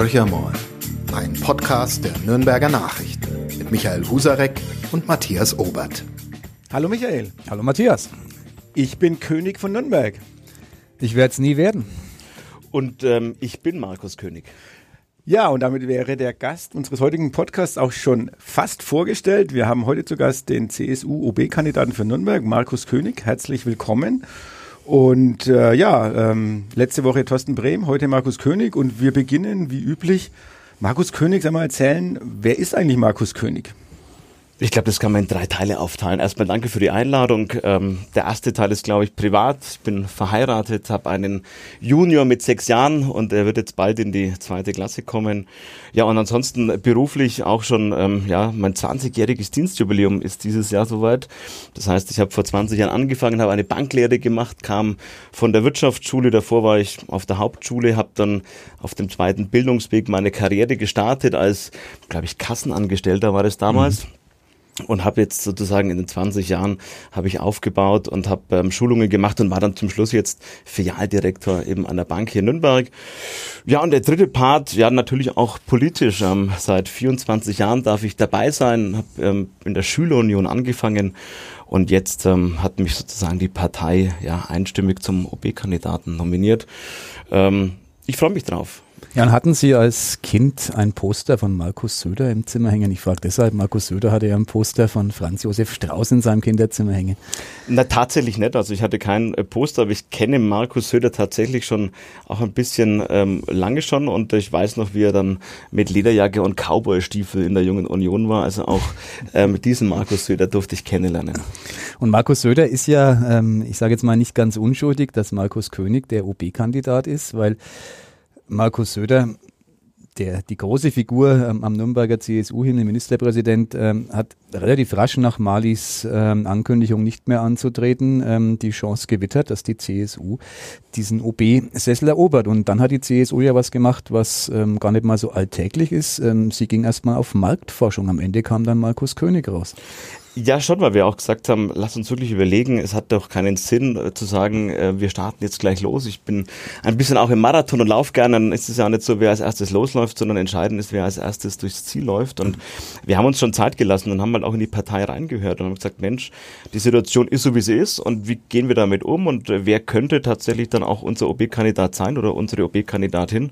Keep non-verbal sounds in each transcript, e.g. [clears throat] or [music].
Horcher ein Podcast der Nürnberger Nachrichten mit Michael Husarek und Matthias Obert. Hallo Michael. Hallo Matthias. Ich bin König von Nürnberg. Ich werde es nie werden. Und ähm, ich bin Markus König. Ja, und damit wäre der Gast unseres heutigen Podcasts auch schon fast vorgestellt. Wir haben heute zu Gast den CSU-OB-Kandidaten für Nürnberg, Markus König. Herzlich willkommen. Und äh, ja, ähm, letzte Woche Thorsten Brehm, heute Markus König. Und wir beginnen wie üblich. Markus König, sag mal erzählen, wer ist eigentlich Markus König? Ich glaube, das kann man in drei Teile aufteilen. Erstmal danke für die Einladung. Ähm, der erste Teil ist, glaube ich, privat. Ich bin verheiratet, habe einen Junior mit sechs Jahren und er wird jetzt bald in die zweite Klasse kommen. Ja, und ansonsten beruflich auch schon, ähm, ja, mein 20-jähriges Dienstjubiläum ist dieses Jahr soweit. Das heißt, ich habe vor 20 Jahren angefangen, habe eine Banklehre gemacht, kam von der Wirtschaftsschule, davor war ich auf der Hauptschule, habe dann auf dem zweiten Bildungsweg meine Karriere gestartet als, glaube ich, Kassenangestellter war es damals. Mhm und habe jetzt sozusagen in den 20 Jahren habe ich aufgebaut und habe ähm, Schulungen gemacht und war dann zum Schluss jetzt Filialdirektor eben an der Bank hier in Nürnberg. Ja, und der dritte Part, ja natürlich auch politisch. Ähm, seit 24 Jahren darf ich dabei sein, habe ähm, in der Schülerunion angefangen und jetzt ähm, hat mich sozusagen die Partei ja einstimmig zum OB-Kandidaten nominiert. Ähm, ich freue mich drauf. Ja, und hatten Sie als Kind ein Poster von Markus Söder im Zimmer hängen? Ich frage deshalb, Markus Söder hatte ja ein Poster von Franz Josef Strauß in seinem Kinderzimmer hängen. Na, tatsächlich nicht. Also ich hatte kein äh, Poster, aber ich kenne Markus Söder tatsächlich schon auch ein bisschen ähm, lange schon und ich weiß noch, wie er dann mit Lederjacke und Cowboystiefel in der Jungen Union war. Also auch ähm, diesen Markus Söder durfte ich kennenlernen. Und Markus Söder ist ja, ähm, ich sage jetzt mal nicht ganz unschuldig, dass Markus König der OB-Kandidat ist, weil Markus Söder, der, die große Figur ähm, am Nürnberger CSU hin, der Ministerpräsident, ähm, hat relativ rasch nach Malis ähm, Ankündigung nicht mehr anzutreten, ähm, die Chance gewittert, dass die CSU diesen OB-Sessel erobert. Und dann hat die CSU ja was gemacht, was ähm, gar nicht mal so alltäglich ist. Ähm, sie ging erstmal auf Marktforschung. Am Ende kam dann Markus König raus. Ja, schon, weil wir auch gesagt haben, lass uns wirklich überlegen, es hat doch keinen Sinn äh, zu sagen, äh, wir starten jetzt gleich los. Ich bin ein bisschen auch im Marathon und lauf gerne, dann ist es ja auch nicht so, wer als erstes losläuft, sondern entscheidend ist, wer als erstes durchs Ziel läuft. Und wir haben uns schon Zeit gelassen und haben halt auch in die Partei reingehört und haben gesagt, Mensch, die Situation ist so, wie sie ist und wie gehen wir damit um und äh, wer könnte tatsächlich dann auch unser OB-Kandidat sein oder unsere OB-Kandidatin?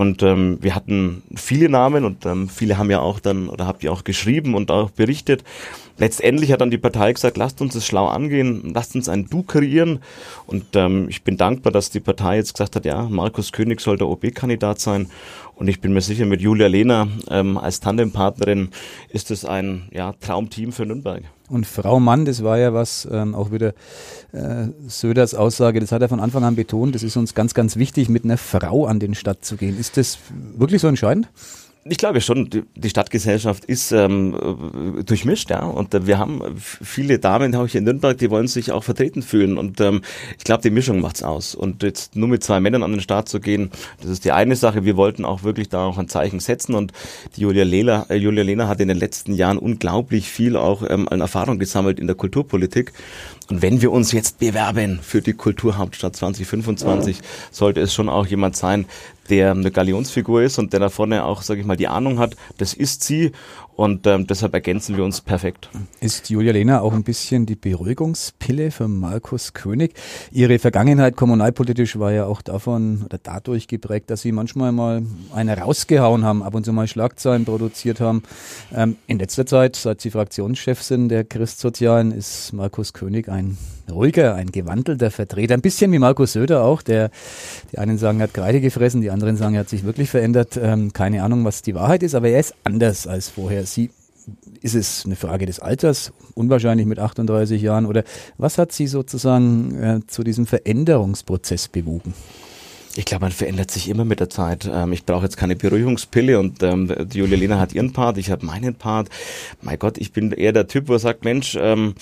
Und ähm, wir hatten viele Namen und ähm, viele haben ja auch dann oder habt ihr auch geschrieben und auch berichtet. Letztendlich hat dann die Partei gesagt, lasst uns das schlau angehen, lasst uns ein Du kreieren. Und ähm, ich bin dankbar, dass die Partei jetzt gesagt hat, ja, Markus König soll der OB-Kandidat sein. Und ich bin mir sicher, mit Julia Lehner ähm, als Tandempartnerin ist es ein ja, Traumteam für Nürnberg. Und Frau Mann, das war ja was, ähm, auch wieder äh, Söders Aussage, das hat er von Anfang an betont, das ist uns ganz, ganz wichtig, mit einer Frau an den Stadt zu gehen. Ist das wirklich so entscheidend? Ich glaube schon, die Stadtgesellschaft ist ähm, durchmischt, ja. Und äh, wir haben viele Damen auch hier in Nürnberg, die wollen sich auch vertreten fühlen. Und ähm, ich glaube, die Mischung macht's aus. Und jetzt nur mit zwei Männern an den Start zu gehen, das ist die eine Sache. Wir wollten auch wirklich da auch ein Zeichen setzen. Und die Julia Lehler, äh, Julia Lehner hat in den letzten Jahren unglaublich viel auch ähm, an Erfahrung gesammelt in der Kulturpolitik. Und wenn wir uns jetzt bewerben für die Kulturhauptstadt 2025, sollte es schon auch jemand sein, der eine Galionsfigur ist und der da vorne auch, sage ich mal, die Ahnung hat. Das ist sie und ähm, deshalb ergänzen wir uns perfekt. Ist Julia Lehner auch ein bisschen die Beruhigungspille für Markus König? Ihre Vergangenheit kommunalpolitisch war ja auch davon oder dadurch geprägt, dass Sie manchmal mal eine rausgehauen haben, ab und zu mal Schlagzeilen produziert haben. Ähm, in letzter Zeit, seit Sie Fraktionschef sind der Christsozialen, ist Markus König ein ruhiger, ein gewandelter Vertreter. Ein bisschen wie Markus Söder auch, der, die einen sagen, er hat Kreide gefressen, die anderen sagen, er hat sich wirklich verändert. Ähm, keine Ahnung, was die Wahrheit ist, aber er ist anders als vorher. Sie, ist es eine Frage des Alters, unwahrscheinlich mit 38 Jahren, oder was hat Sie sozusagen äh, zu diesem Veränderungsprozess bewogen? Ich glaube, man verändert sich immer mit der Zeit. Ähm, ich brauche jetzt keine Beruhigungspille und ähm, die Julia Lena hat ihren Part, ich habe meinen Part. Mein Gott, ich bin eher der Typ, wo er sagt, Mensch, ähm,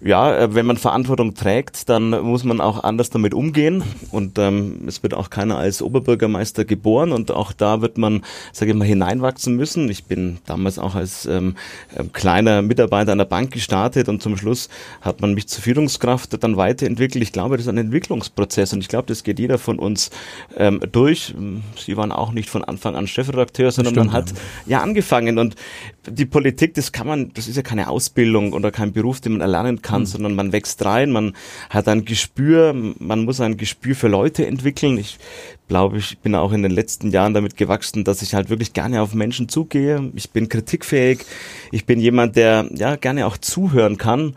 ja, äh, wenn man Verantwortung trägt, dann muss man auch anders damit umgehen und ähm, es wird auch keiner als Oberbürgermeister geboren und auch da wird man, sage ich mal, hineinwachsen müssen. Ich bin damals auch als ähm, ähm, kleiner Mitarbeiter an der Bank gestartet und zum Schluss hat man mich zur Führungskraft dann weiterentwickelt. Ich glaube, das ist ein Entwicklungsprozess und ich glaube, das geht jeder von uns Prozess ähm, durch. Sie waren auch nicht von Anfang an Chefredakteur, sondern stimmt, man hat ja. ja angefangen und die Politik, das kann man, das ist ja keine Ausbildung oder kein Beruf, den man erlernen kann, mhm. sondern man wächst rein, man hat ein Gespür, man muss ein Gespür für Leute entwickeln. Ich glaube, ich bin auch in den letzten Jahren damit gewachsen, dass ich halt wirklich gerne auf Menschen zugehe. Ich bin kritikfähig. Ich bin jemand, der ja gerne auch zuhören kann.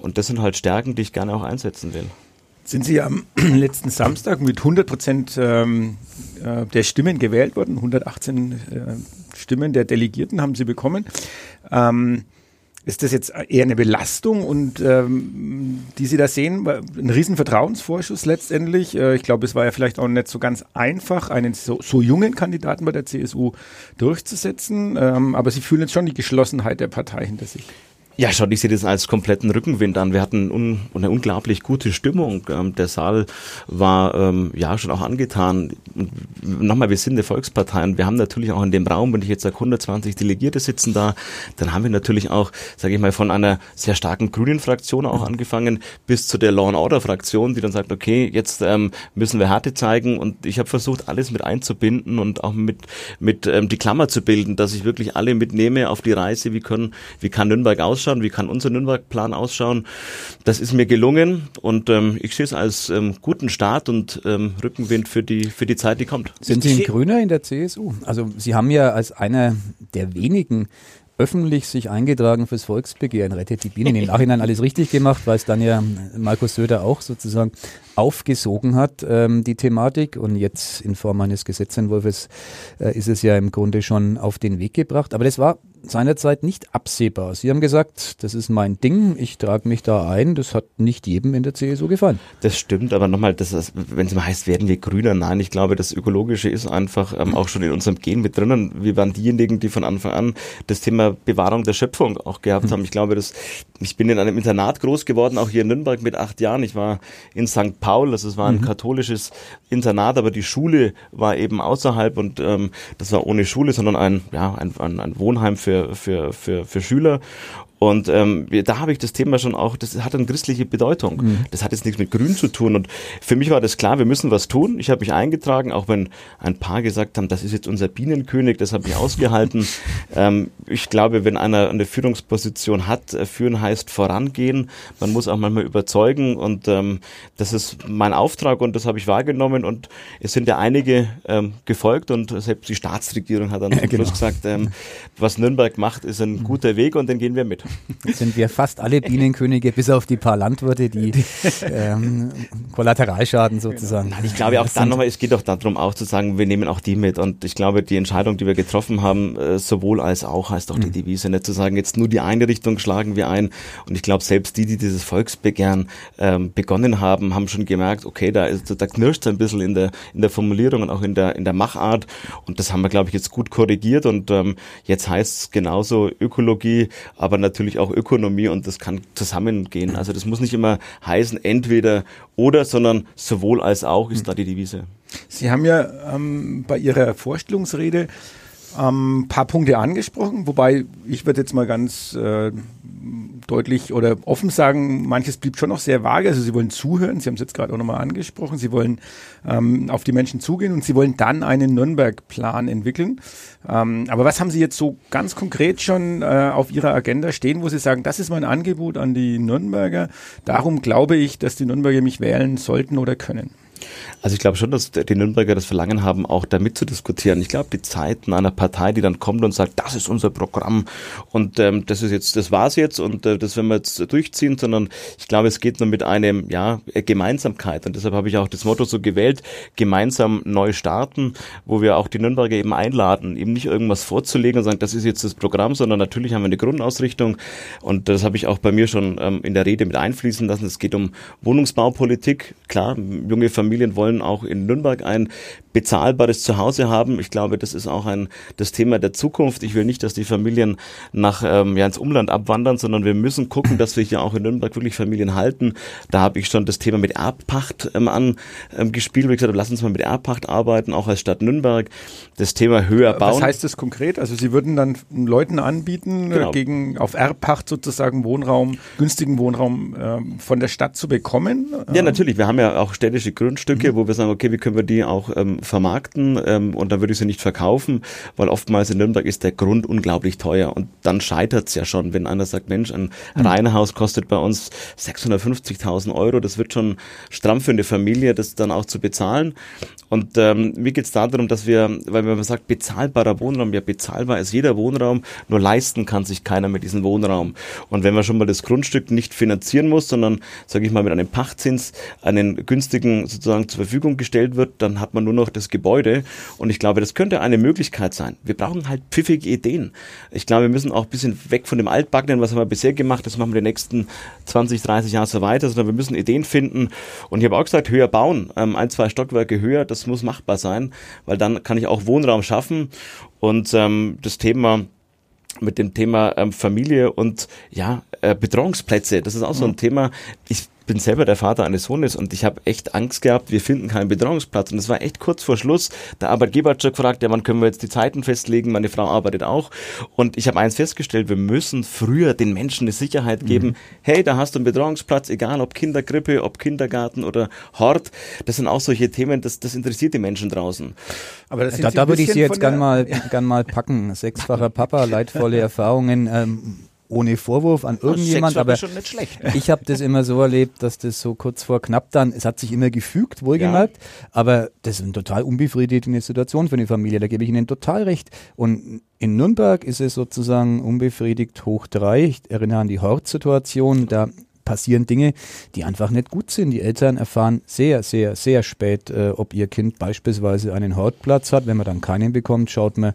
Und das sind halt Stärken, die ich gerne auch einsetzen will. Sind Sie am [clears throat] letzten Samstag mit 100 Prozent ähm, äh, der Stimmen gewählt worden? 118 äh, Stimmen der Delegierten haben Sie bekommen. Ähm, ist das jetzt eher eine Belastung und ähm, die Sie da sehen, ein riesen Vertrauensvorschuss letztendlich. Äh, ich glaube, es war ja vielleicht auch nicht so ganz einfach, einen so, so jungen Kandidaten bei der CSU durchzusetzen. Ähm, aber Sie fühlen jetzt schon die Geschlossenheit der Partei hinter sich. Ja, schon, ich sehe das als kompletten Rückenwind an. Wir hatten un eine unglaublich gute Stimmung. Ähm, der Saal war ähm, ja schon auch angetan. Nochmal, wir sind eine Volkspartei und wir haben natürlich auch in dem Raum, wenn ich jetzt sage 120 Delegierte sitzen da, dann haben wir natürlich auch, sage ich mal, von einer sehr starken grünen Fraktion auch angefangen bis zu der Law and Order Fraktion, die dann sagt, okay, jetzt ähm, müssen wir Härte zeigen und ich habe versucht, alles mit einzubinden und auch mit mit ähm, die Klammer zu bilden, dass ich wirklich alle mitnehme auf die Reise, wie können, wie kann Nürnberg ausschauen ausschauen, wie kann unser Nürnberg-Plan ausschauen. Das ist mir gelungen und ähm, ich sehe es als ähm, guten Start und ähm, Rückenwind für die, für die Zeit, die kommt. Sind Sie ein Grüner in der CSU? Also Sie haben ja als einer der wenigen öffentlich sich eingetragen fürs Volksbegehren, rettet die Bienen. Im [laughs] Nachhinein alles richtig gemacht, weil es dann ja Markus Söder auch sozusagen aufgesogen hat, ähm, die Thematik. Und jetzt in Form eines Gesetzentwurfs äh, ist es ja im Grunde schon auf den Weg gebracht. Aber das war seinerzeit nicht absehbar. Sie haben gesagt, das ist mein Ding, ich trage mich da ein. Das hat nicht jedem in der CSU gefallen. Das stimmt, aber nochmal, das wenn es mal heißt, werden wir grüner? Nein, ich glaube, das Ökologische ist einfach ähm, auch schon in unserem Gen mit drinnen. Wir waren diejenigen, die von Anfang an das Thema Bewahrung der Schöpfung auch gehabt haben. Ich glaube, dass ich bin in einem Internat groß geworden, auch hier in Nürnberg mit acht Jahren. Ich war in St. Paul, also es war ein mhm. katholisches Internat, aber die Schule war eben außerhalb und ähm, das war ohne Schule, sondern ein, ja, ein, ein, ein Wohnheim für, für, für, für Schüler. Und ähm, da habe ich das Thema schon auch, das hat eine christliche Bedeutung. Mhm. Das hat jetzt nichts mit Grün zu tun. Und für mich war das klar, wir müssen was tun. Ich habe mich eingetragen, auch wenn ein paar gesagt haben, das ist jetzt unser Bienenkönig, das habe ich ausgehalten. [laughs] ähm, ich glaube, wenn einer eine Führungsposition hat, äh, führen heißt vorangehen. Man muss auch manchmal überzeugen. Und ähm, das ist mein Auftrag und das habe ich wahrgenommen. Und es sind ja einige ähm, gefolgt und selbst die Staatsregierung hat dann ja, genau. gesagt, ähm, [laughs] was Nürnberg macht, ist ein mhm. guter Weg und den gehen wir mit. Sind wir fast alle Bienenkönige, bis auf die paar Landwirte, die ähm, Kollateralschaden sozusagen. Nein, ich glaube auch dann nochmal, es geht auch darum auch zu sagen, wir nehmen auch die mit. Und ich glaube, die Entscheidung, die wir getroffen haben, äh, sowohl als auch, heißt auch die mhm. Devise, nicht zu sagen, jetzt nur die eine Richtung schlagen wir ein. Und ich glaube, selbst die, die dieses Volksbegehren ähm, begonnen haben, haben schon gemerkt, okay, da, ist, da knirscht es ein bisschen in der, in der Formulierung und auch in der, in der Machart. Und das haben wir, glaube ich, jetzt gut korrigiert. Und ähm, jetzt heißt es genauso Ökologie, aber natürlich natürlich auch Ökonomie und das kann zusammengehen. Also das muss nicht immer heißen, entweder oder, sondern sowohl als auch ist da die Devise. Sie haben ja ähm, bei Ihrer Vorstellungsrede ein ähm, paar Punkte angesprochen, wobei ich würde jetzt mal ganz äh, deutlich oder offen sagen, manches blieb schon noch sehr vage. Also sie wollen zuhören, Sie haben es jetzt gerade auch nochmal angesprochen, Sie wollen ähm, auf die Menschen zugehen und Sie wollen dann einen Nürnberg-Plan entwickeln. Ähm, aber was haben Sie jetzt so ganz konkret schon äh, auf Ihrer Agenda stehen, wo Sie sagen, das ist mein Angebot an die Nürnberger. Darum glaube ich, dass die Nürnberger mich wählen sollten oder können. Also ich glaube schon, dass die Nürnberger das Verlangen haben, auch da mitzudiskutieren. Ich glaube, die Zeiten einer Partei, die dann kommt und sagt, das ist unser Programm und ähm, das ist jetzt, das war's jetzt und äh, das werden wir jetzt durchziehen, sondern ich glaube, es geht nur mit einem, ja, Gemeinsamkeit und deshalb habe ich auch das Motto so gewählt, gemeinsam neu starten, wo wir auch die Nürnberger eben einladen, eben nicht irgendwas vorzulegen und sagen, das ist jetzt das Programm, sondern natürlich haben wir eine Grundausrichtung und das habe ich auch bei mir schon ähm, in der Rede mit einfließen lassen. Es geht um Wohnungsbaupolitik, klar, junge Familien wollen wollen auch in Nürnberg ein bezahlbares Zuhause haben. Ich glaube, das ist auch ein das Thema der Zukunft. Ich will nicht, dass die Familien nach ähm, ja ins Umland abwandern, sondern wir müssen gucken, dass wir hier auch in Nürnberg wirklich Familien halten. Da habe ich schon das Thema mit Erbpacht ähm, angespielt, ähm, wie gesagt, lass uns mal mit Erbpacht arbeiten, auch als Stadt Nürnberg. Das Thema höher bauen. Was heißt das konkret? Also Sie würden dann Leuten anbieten, äh, genau. gegen auf Erbpacht sozusagen Wohnraum, günstigen Wohnraum äh, von der Stadt zu bekommen? Ja, natürlich. Wir haben ja auch städtische Grund Grundstücke, mhm. wo wir sagen, okay, wie können wir die auch ähm, vermarkten ähm, und dann würde ich sie nicht verkaufen, weil oftmals in Nürnberg ist der Grund unglaublich teuer und dann scheitert es ja schon, wenn einer sagt, Mensch, ein mhm. Reihenhaus kostet bei uns 650.000 Euro, das wird schon stramm für eine Familie, das dann auch zu bezahlen und ähm, mir geht es darum, dass wir, weil wenn man sagt, bezahlbarer Wohnraum, ja bezahlbar ist jeder Wohnraum, nur leisten kann sich keiner mit diesem Wohnraum. Und wenn man schon mal das Grundstück nicht finanzieren muss, sondern, sage ich mal, mit einem Pachtzins einen günstigen sozusagen zur Verfügung gestellt wird, dann hat man nur noch das Gebäude. Und ich glaube, das könnte eine Möglichkeit sein. Wir brauchen halt pfiffige Ideen. Ich glaube, wir müssen auch ein bisschen weg von dem Altbackenen, was haben wir bisher gemacht, das machen wir die nächsten 20, 30 Jahre so weiter, sondern wir müssen Ideen finden. Und ich habe auch gesagt, höher bauen, ähm, ein, zwei Stockwerke höher, das das muss machbar sein, weil dann kann ich auch Wohnraum schaffen und ähm, das Thema mit dem Thema ähm, Familie und ja äh, Betreuungsplätze, das ist auch so ein Thema. Ich bin selber der Vater eines Sohnes und ich habe echt Angst gehabt, wir finden keinen Betreuungsplatz. Und es war echt kurz vor Schluss. Der Arbeitgeber hat schon gefragt, ja, wann können wir jetzt die Zeiten festlegen? Meine Frau arbeitet auch. Und ich habe eins festgestellt, wir müssen früher den Menschen eine Sicherheit geben. Mhm. Hey, da hast du einen Betreuungsplatz, egal ob Kindergrippe, ob Kindergarten oder Hort. Das sind auch solche Themen, das, das interessiert die Menschen draußen. Aber das da, da würde ich Sie jetzt gern mal, [laughs] gern mal packen. Sechsfacher Papa, leidvolle [laughs] Erfahrungen. Ähm, ohne Vorwurf an irgendjemand, aber [laughs] ich habe das immer so erlebt, dass das so kurz vor knapp dann, es hat sich immer gefügt, wohlgemerkt, ja. aber das ist eine total unbefriedigende Situation für eine Familie, da gebe ich Ihnen total recht. Und in Nürnberg ist es sozusagen unbefriedigt hoch drei. Ich erinnere an die Hort-Situation, da passieren Dinge, die einfach nicht gut sind. Die Eltern erfahren sehr, sehr, sehr spät, äh, ob ihr Kind beispielsweise einen Hortplatz hat. Wenn man dann keinen bekommt, schaut man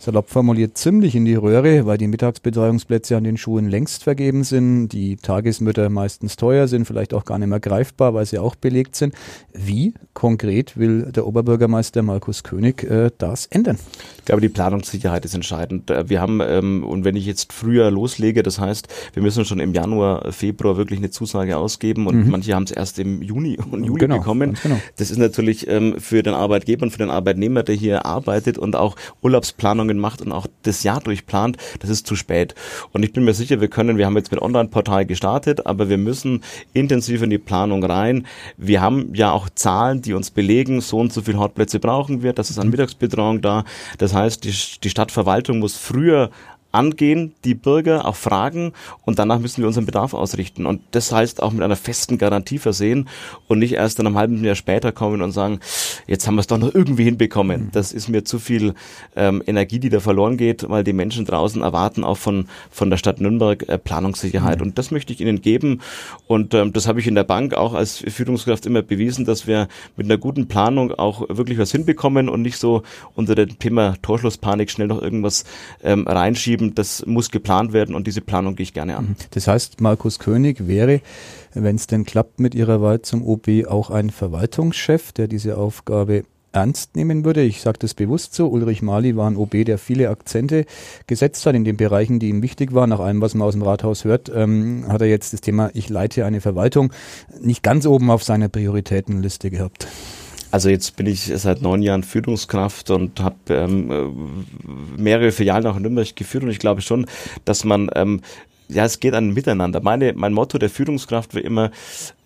salopp formuliert ziemlich in die Röhre, weil die Mittagsbetreuungsplätze an den Schulen längst vergeben sind, die Tagesmütter meistens teuer sind, vielleicht auch gar nicht mehr greifbar, weil sie auch belegt sind. Wie konkret will der Oberbürgermeister Markus König äh, das ändern? Ich glaube, die Planungssicherheit ist entscheidend. Äh, wir haben, ähm, und wenn ich jetzt früher loslege, das heißt, wir müssen schon im Januar, Februar wirklich wirklich eine Zusage ausgeben und mhm. manche haben es erst im Juni und Juli genau, bekommen. Genau. Das ist natürlich ähm, für den Arbeitgeber und für den Arbeitnehmer, der hier arbeitet und auch Urlaubsplanungen macht und auch das Jahr durchplant, das ist zu spät. Und ich bin mir sicher, wir können, wir haben jetzt mit Online-Portal gestartet, aber wir müssen intensiv in die Planung rein. Wir haben ja auch Zahlen, die uns belegen, so und so viele Hortplätze brauchen wir, das ist an mhm. Mittagsbetreuung da. Das heißt, die, die Stadtverwaltung muss früher angehen, die Bürger auch fragen und danach müssen wir unseren Bedarf ausrichten. Und das heißt auch mit einer festen Garantie versehen und nicht erst in einem halben Jahr später kommen und sagen, jetzt haben wir es doch noch irgendwie hinbekommen. Mhm. Das ist mir zu viel ähm, Energie, die da verloren geht, weil die Menschen draußen erwarten auch von, von der Stadt Nürnberg äh, Planungssicherheit. Mhm. Und das möchte ich ihnen geben. Und ähm, das habe ich in der Bank auch als Führungskraft immer bewiesen, dass wir mit einer guten Planung auch wirklich was hinbekommen und nicht so unter dem Thema Torschlusspanik schnell noch irgendwas ähm, reinschieben eben, das muss geplant werden und diese Planung gehe ich gerne an. Mhm. Das heißt, Markus König wäre, wenn es denn klappt mit Ihrer Wahl zum OB, auch ein Verwaltungschef, der diese Aufgabe ernst nehmen würde. Ich sage das bewusst so. Ulrich Mali war ein OB, der viele Akzente gesetzt hat in den Bereichen, die ihm wichtig waren. Nach allem, was man aus dem Rathaus hört, ähm, hat er jetzt das Thema Ich leite eine Verwaltung nicht ganz oben auf seiner Prioritätenliste gehabt. Also jetzt bin ich seit neun Jahren Führungskraft und habe ähm, äh, mehrere Filialen auch in Nürnberg geführt und ich glaube schon, dass man ähm, ja, es geht an Miteinander. Meine, mein Motto der Führungskraft war immer,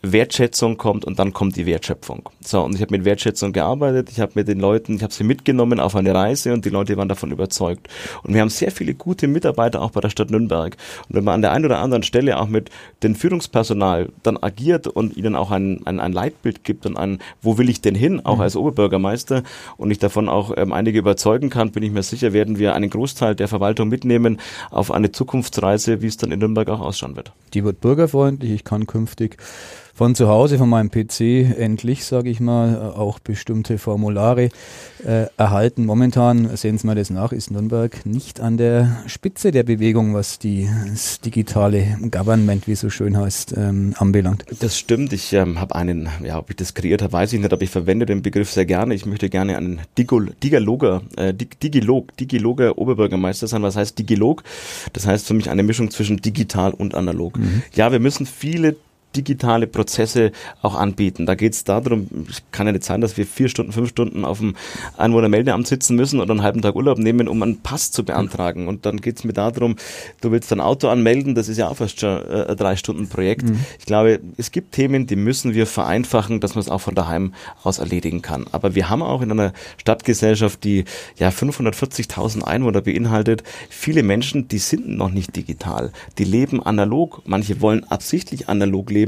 Wertschätzung kommt und dann kommt die Wertschöpfung. So, und ich habe mit Wertschätzung gearbeitet, ich habe mit den Leuten, ich habe sie mitgenommen auf eine Reise und die Leute waren davon überzeugt. Und wir haben sehr viele gute Mitarbeiter auch bei der Stadt Nürnberg. Und wenn man an der einen oder anderen Stelle auch mit dem Führungspersonal dann agiert und ihnen auch ein, ein, ein Leitbild gibt und ein, wo will ich denn hin, auch mhm. als Oberbürgermeister, und ich davon auch ähm, einige überzeugen kann, bin ich mir sicher, werden wir einen Großteil der Verwaltung mitnehmen auf eine Zukunftsreise, wie es dann in Nürnberg auch ausschauen wird. Die wird bürgerfreundlich, ich kann künftig von zu Hause, von meinem PC endlich, sage ich mal, auch bestimmte Formulare äh, erhalten. Momentan, sehen Sie mal das nach, ist Nürnberg nicht an der Spitze der Bewegung, was die, das digitale Government, wie es so schön heißt, ähm, anbelangt. Das stimmt. Ich ähm, habe einen, ja, ob ich das kreiert habe, weiß ich nicht, aber ich verwende den Begriff sehr gerne. Ich möchte gerne einen Digol, Digaloger, äh, Digilog, Digiloger Oberbürgermeister sein. Was heißt Digilog? Das heißt für mich eine Mischung zwischen digital und analog. Mhm. Ja, wir müssen viele digitale Prozesse auch anbieten. Da geht es darum, es kann ja nicht sein, dass wir vier Stunden, fünf Stunden auf dem Einwohnermeldeamt sitzen müssen oder einen halben Tag Urlaub nehmen, um einen Pass zu beantragen. Und dann geht es mir darum, du willst dein Auto anmelden, das ist ja auch fast schon äh, ein drei Stunden Projekt. Mhm. Ich glaube, es gibt Themen, die müssen wir vereinfachen, dass man es auch von daheim aus erledigen kann. Aber wir haben auch in einer Stadtgesellschaft, die ja 540.000 Einwohner beinhaltet, viele Menschen, die sind noch nicht digital. Die leben analog. Manche wollen absichtlich analog leben,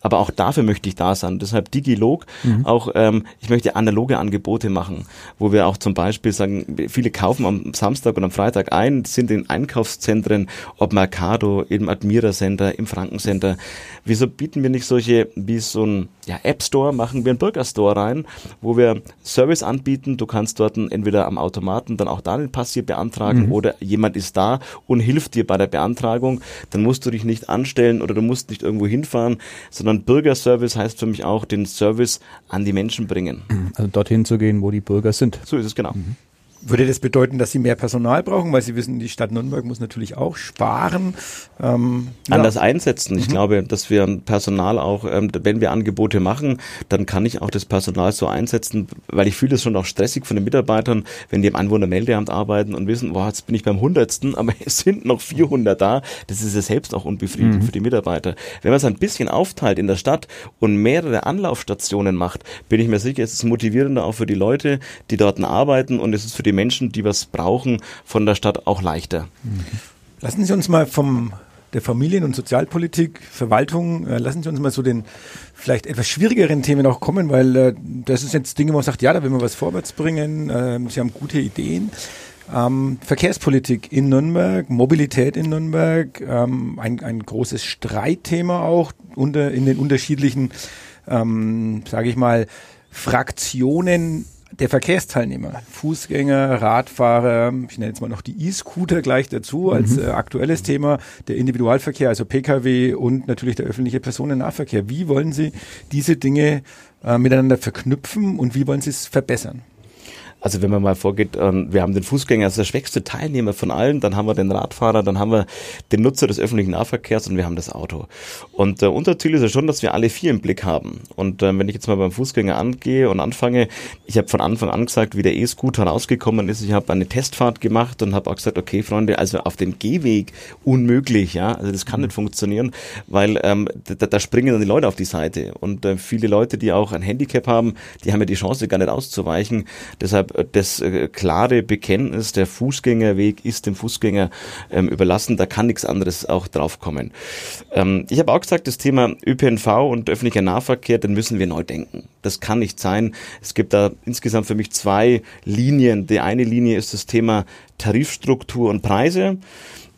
aber auch dafür möchte ich da sein. Deshalb Digilog. Mhm. Auch ähm, ich möchte analoge Angebote machen, wo wir auch zum Beispiel sagen, viele kaufen am Samstag und am Freitag ein, sind in Einkaufszentren, ob Mercado, im Admira Center, im Franken Center. Wieso bieten wir nicht solche wie so ein ja, App Store, machen wir einen Burger Store rein, wo wir Service anbieten. Du kannst dort entweder am Automaten dann auch da den Pass hier beantragen mhm. oder jemand ist da und hilft dir bei der Beantragung. Dann musst du dich nicht anstellen oder du musst nicht irgendwo hinfahren, sondern Bürgerservice heißt für mich auch den Service an die Menschen bringen. Also dorthin zu gehen, wo die Bürger sind. So ist es genau. Mhm. Würde das bedeuten, dass Sie mehr Personal brauchen? Weil Sie wissen, die Stadt Nürnberg muss natürlich auch sparen. Ähm, Anders ja. einsetzen. Ich mhm. glaube, dass wir Personal auch, ähm, wenn wir Angebote machen, dann kann ich auch das Personal so einsetzen, weil ich fühle es schon auch stressig von den Mitarbeitern, wenn die im Anwohnermeldeamt arbeiten und wissen, boah, jetzt bin ich beim Hundertsten, aber [laughs] es sind noch 400 da. Das ist ja selbst auch unbefriedigend mhm. für die Mitarbeiter. Wenn man es ein bisschen aufteilt in der Stadt und mehrere Anlaufstationen macht, bin ich mir sicher, es ist motivierender auch für die Leute, die dort arbeiten und es ist für die Menschen, die was brauchen, von der Stadt auch leichter. Lassen Sie uns mal vom der Familien- und Sozialpolitik, Verwaltung, äh, lassen Sie uns mal so den vielleicht etwas schwierigeren Themen auch kommen, weil äh, das ist jetzt Dinge, wo man sagt, ja, da will man was vorwärts bringen, äh, Sie haben gute Ideen. Ähm, Verkehrspolitik in Nürnberg, Mobilität in Nürnberg, ähm, ein, ein großes Streitthema auch unter, in den unterschiedlichen, ähm, sage ich mal, Fraktionen der Verkehrsteilnehmer, Fußgänger, Radfahrer, ich nenne jetzt mal noch die E-Scooter gleich dazu als mhm. äh, aktuelles Thema, der Individualverkehr, also Pkw und natürlich der öffentliche Personennahverkehr. Wie wollen Sie diese Dinge äh, miteinander verknüpfen und wie wollen Sie es verbessern? Also wenn man mal vorgeht, ähm, wir haben den Fußgänger als der schwächste Teilnehmer von allen, dann haben wir den Radfahrer, dann haben wir den Nutzer des öffentlichen Nahverkehrs und wir haben das Auto. Und äh, unser Ziel ist ja schon, dass wir alle vier im Blick haben. Und äh, wenn ich jetzt mal beim Fußgänger angehe und anfange, ich habe von Anfang an gesagt, wie der E-Scooter rausgekommen ist, ich habe eine Testfahrt gemacht und habe auch gesagt, okay Freunde, also auf dem Gehweg unmöglich, ja, also das kann mhm. nicht funktionieren, weil ähm, da, da springen dann die Leute auf die Seite und äh, viele Leute, die auch ein Handicap haben, die haben ja die Chance gar nicht auszuweichen. Deshalb das äh, klare Bekenntnis, der Fußgängerweg ist dem Fußgänger ähm, überlassen, da kann nichts anderes auch draufkommen. Ähm, ich habe auch gesagt, das Thema ÖPNV und öffentlicher Nahverkehr, den müssen wir neu denken. Das kann nicht sein. Es gibt da insgesamt für mich zwei Linien. Die eine Linie ist das Thema Tarifstruktur und Preise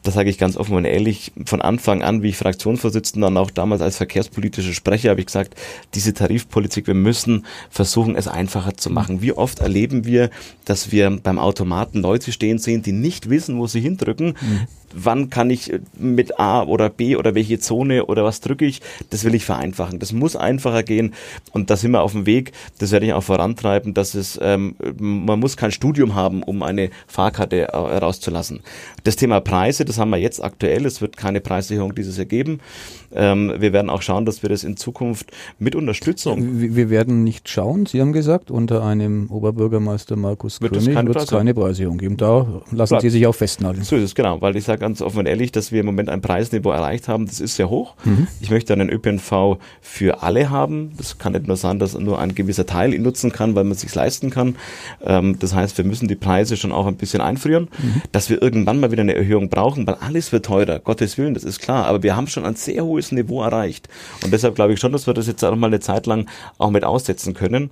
das sage ich ganz offen und ehrlich, von Anfang an, wie ich Fraktionsvorsitzender und auch damals als verkehrspolitischer Sprecher, habe ich gesagt, diese Tarifpolitik, wir müssen versuchen, es einfacher zu machen. Wie oft erleben wir, dass wir beim Automaten Leute stehen sehen, die nicht wissen, wo sie hindrücken, mhm wann kann ich mit A oder B oder welche Zone oder was drücke ich, das will ich vereinfachen. Das muss einfacher gehen und da sind wir auf dem Weg. Das werde ich auch vorantreiben, dass es, ähm, man muss kein Studium haben, um eine Fahrkarte herauszulassen. Das Thema Preise, das haben wir jetzt aktuell. Es wird keine Preiserhöhung dieses Jahr geben. Ähm, wir werden auch schauen, dass wir das in Zukunft mit Unterstützung. Wir werden nicht schauen, Sie haben gesagt, unter einem Oberbürgermeister Markus wird König wird es keine Preiserhöhung geben. Da lassen. Sie sich auch festnageln. So ist es, genau, weil ich sage ganz offen und ehrlich, dass wir im Moment ein Preisniveau erreicht haben, das ist sehr hoch. Mhm. Ich möchte einen ÖPNV für alle haben. Das kann nicht nur sein, dass nur ein gewisser Teil ihn nutzen kann, weil man es sich leisten kann. Ähm, das heißt, wir müssen die Preise schon auch ein bisschen einfrieren, mhm. dass wir irgendwann mal wieder eine Erhöhung brauchen, weil alles wird teurer. Gottes Willen, das ist klar. Aber wir haben schon ein sehr hohes Niveau erreicht. Und deshalb glaube ich schon, dass wir das jetzt auch mal eine Zeit lang auch mit aussetzen können.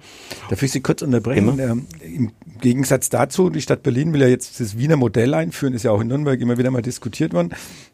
Darf ich Sie kurz unterbrechen? Ähm, Im Gegensatz dazu, die Stadt Berlin will ja jetzt das Wiener Modell einführen, ist ja auch in Nürnberg immer wieder mal diskutiert worden.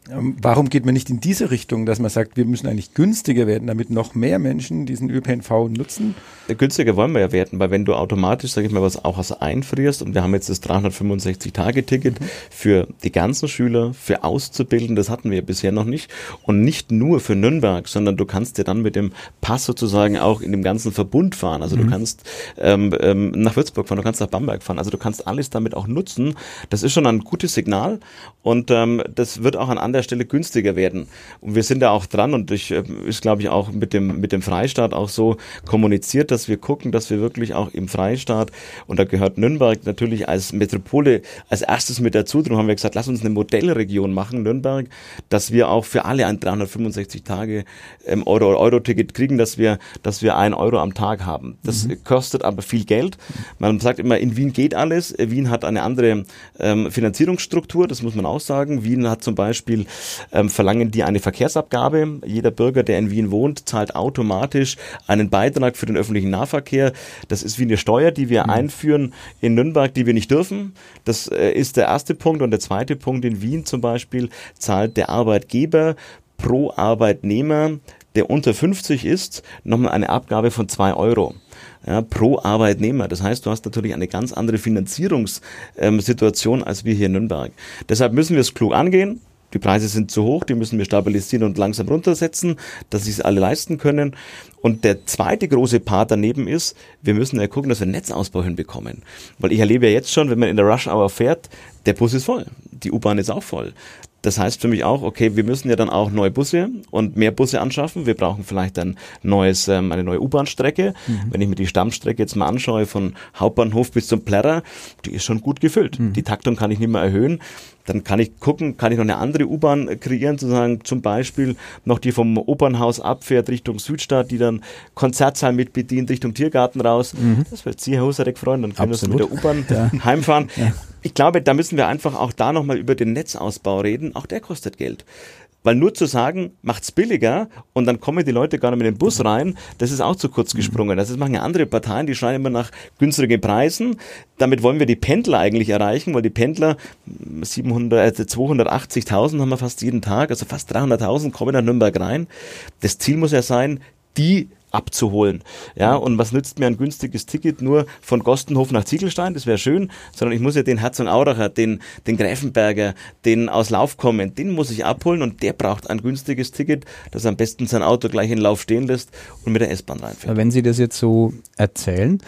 Ähm, warum geht man nicht in diese Richtung, dass man sagt, wir müssen eigentlich günstiger werden, damit noch mehr Menschen diesen ÖPNV nutzen? Günstiger wollen wir ja werden, weil wenn du automatisch, sage ich mal, was auch was einfrierst und wir haben jetzt das 365-Tage-Ticket mhm. für die ganzen Schüler, für Auszubildende, das hatten wir bisher noch nicht und nicht nur für Nürnberg, sondern du kannst ja dann mit dem Pass sozusagen auch in dem ganzen Verbund fahren. Also mhm. du kannst ähm, ähm, nach Würzburg fahren, du kannst nach Bamberg fahren. Also du kannst alles damit auch nutzen. Das ist schon ein gutes Signal und ähm, das wird auch an anderer Stelle günstiger werden. Und wir sind da auch dran und ich äh, ist, glaube ich, auch mit dem, mit dem Freistaat auch so kommuniziert, dass wir gucken, dass wir wirklich auch im Freistaat, und da gehört Nürnberg natürlich als Metropole als erstes mit dazu. Darum haben wir gesagt, lass uns eine Modellregion machen, Nürnberg, dass wir auch für alle ein 365 Tage ähm, Euro, Euro-Ticket kriegen, dass wir, dass wir ein Euro am Tag haben. Das mhm. kostet aber viel Geld. Man sagt immer, in Wien geht alles. Wien hat eine andere ähm, Finanzierungsstruktur, das muss man auch sagen. Wien hat zum Beispiel, ähm, verlangen die eine Verkehrsabgabe. Jeder Bürger, der in Wien wohnt, zahlt automatisch einen Beitrag für den öffentlichen Nahverkehr. Das ist wie eine Steuer, die wir mhm. einführen in Nürnberg, die wir nicht dürfen. Das äh, ist der erste Punkt. Und der zweite Punkt in Wien zum Beispiel zahlt der Arbeitgeber pro Arbeitnehmer, der unter 50 ist, nochmal eine Abgabe von zwei Euro. Ja, pro Arbeitnehmer. Das heißt, du hast natürlich eine ganz andere Finanzierungssituation ähm, als wir hier in Nürnberg. Deshalb müssen wir es klug angehen. Die Preise sind zu hoch, die müssen wir stabilisieren und langsam runtersetzen, dass sich alle leisten können. Und der zweite große Part daneben ist, wir müssen ja gucken, dass wir Netzausbau hinbekommen. Weil ich erlebe ja jetzt schon, wenn man in der Rush Hour fährt, der Bus ist voll, die U-Bahn ist auch voll. Das heißt für mich auch, okay, wir müssen ja dann auch neue Busse und mehr Busse anschaffen. Wir brauchen vielleicht ein neues, ähm, eine neue U-Bahn-Strecke. Mhm. Wenn ich mir die Stammstrecke jetzt mal anschaue von Hauptbahnhof bis zum Plärrer, die ist schon gut gefüllt. Mhm. Die Taktung kann ich nicht mehr erhöhen. Dann kann ich gucken, kann ich noch eine andere U-Bahn kreieren, sozusagen zum Beispiel noch die vom Opernhaus abfährt Richtung Südstadt, die dann Konzertsaal mit bedient Richtung Tiergarten raus. Mhm. Das wird Sie, Herr Husarek, freuen. Dann können Absolut. wir mit der U-Bahn [laughs] ja. heimfahren. Ja ich glaube, da müssen wir einfach auch da nochmal über den Netzausbau reden. Auch der kostet Geld. Weil nur zu sagen, macht's billiger und dann kommen die Leute gar nicht mit dem Bus rein, das ist auch zu kurz gesprungen. Das machen ja andere Parteien, die schreien immer nach günstigen Preisen. Damit wollen wir die Pendler eigentlich erreichen, weil die Pendler 700, äh, 280.000 haben wir fast jeden Tag, also fast 300.000 kommen nach Nürnberg rein. Das Ziel muss ja sein, die abzuholen. Ja, und was nützt mir ein günstiges Ticket nur von Gostenhof nach Ziegelstein? Das wäre schön, sondern ich muss ja den Herzog Auracher, den, den Gräfenberger, den aus Lauf kommen, den muss ich abholen und der braucht ein günstiges Ticket, das am besten sein Auto gleich in Lauf stehen lässt und mit der S-Bahn reinfährt. Wenn Sie das jetzt so erzählen,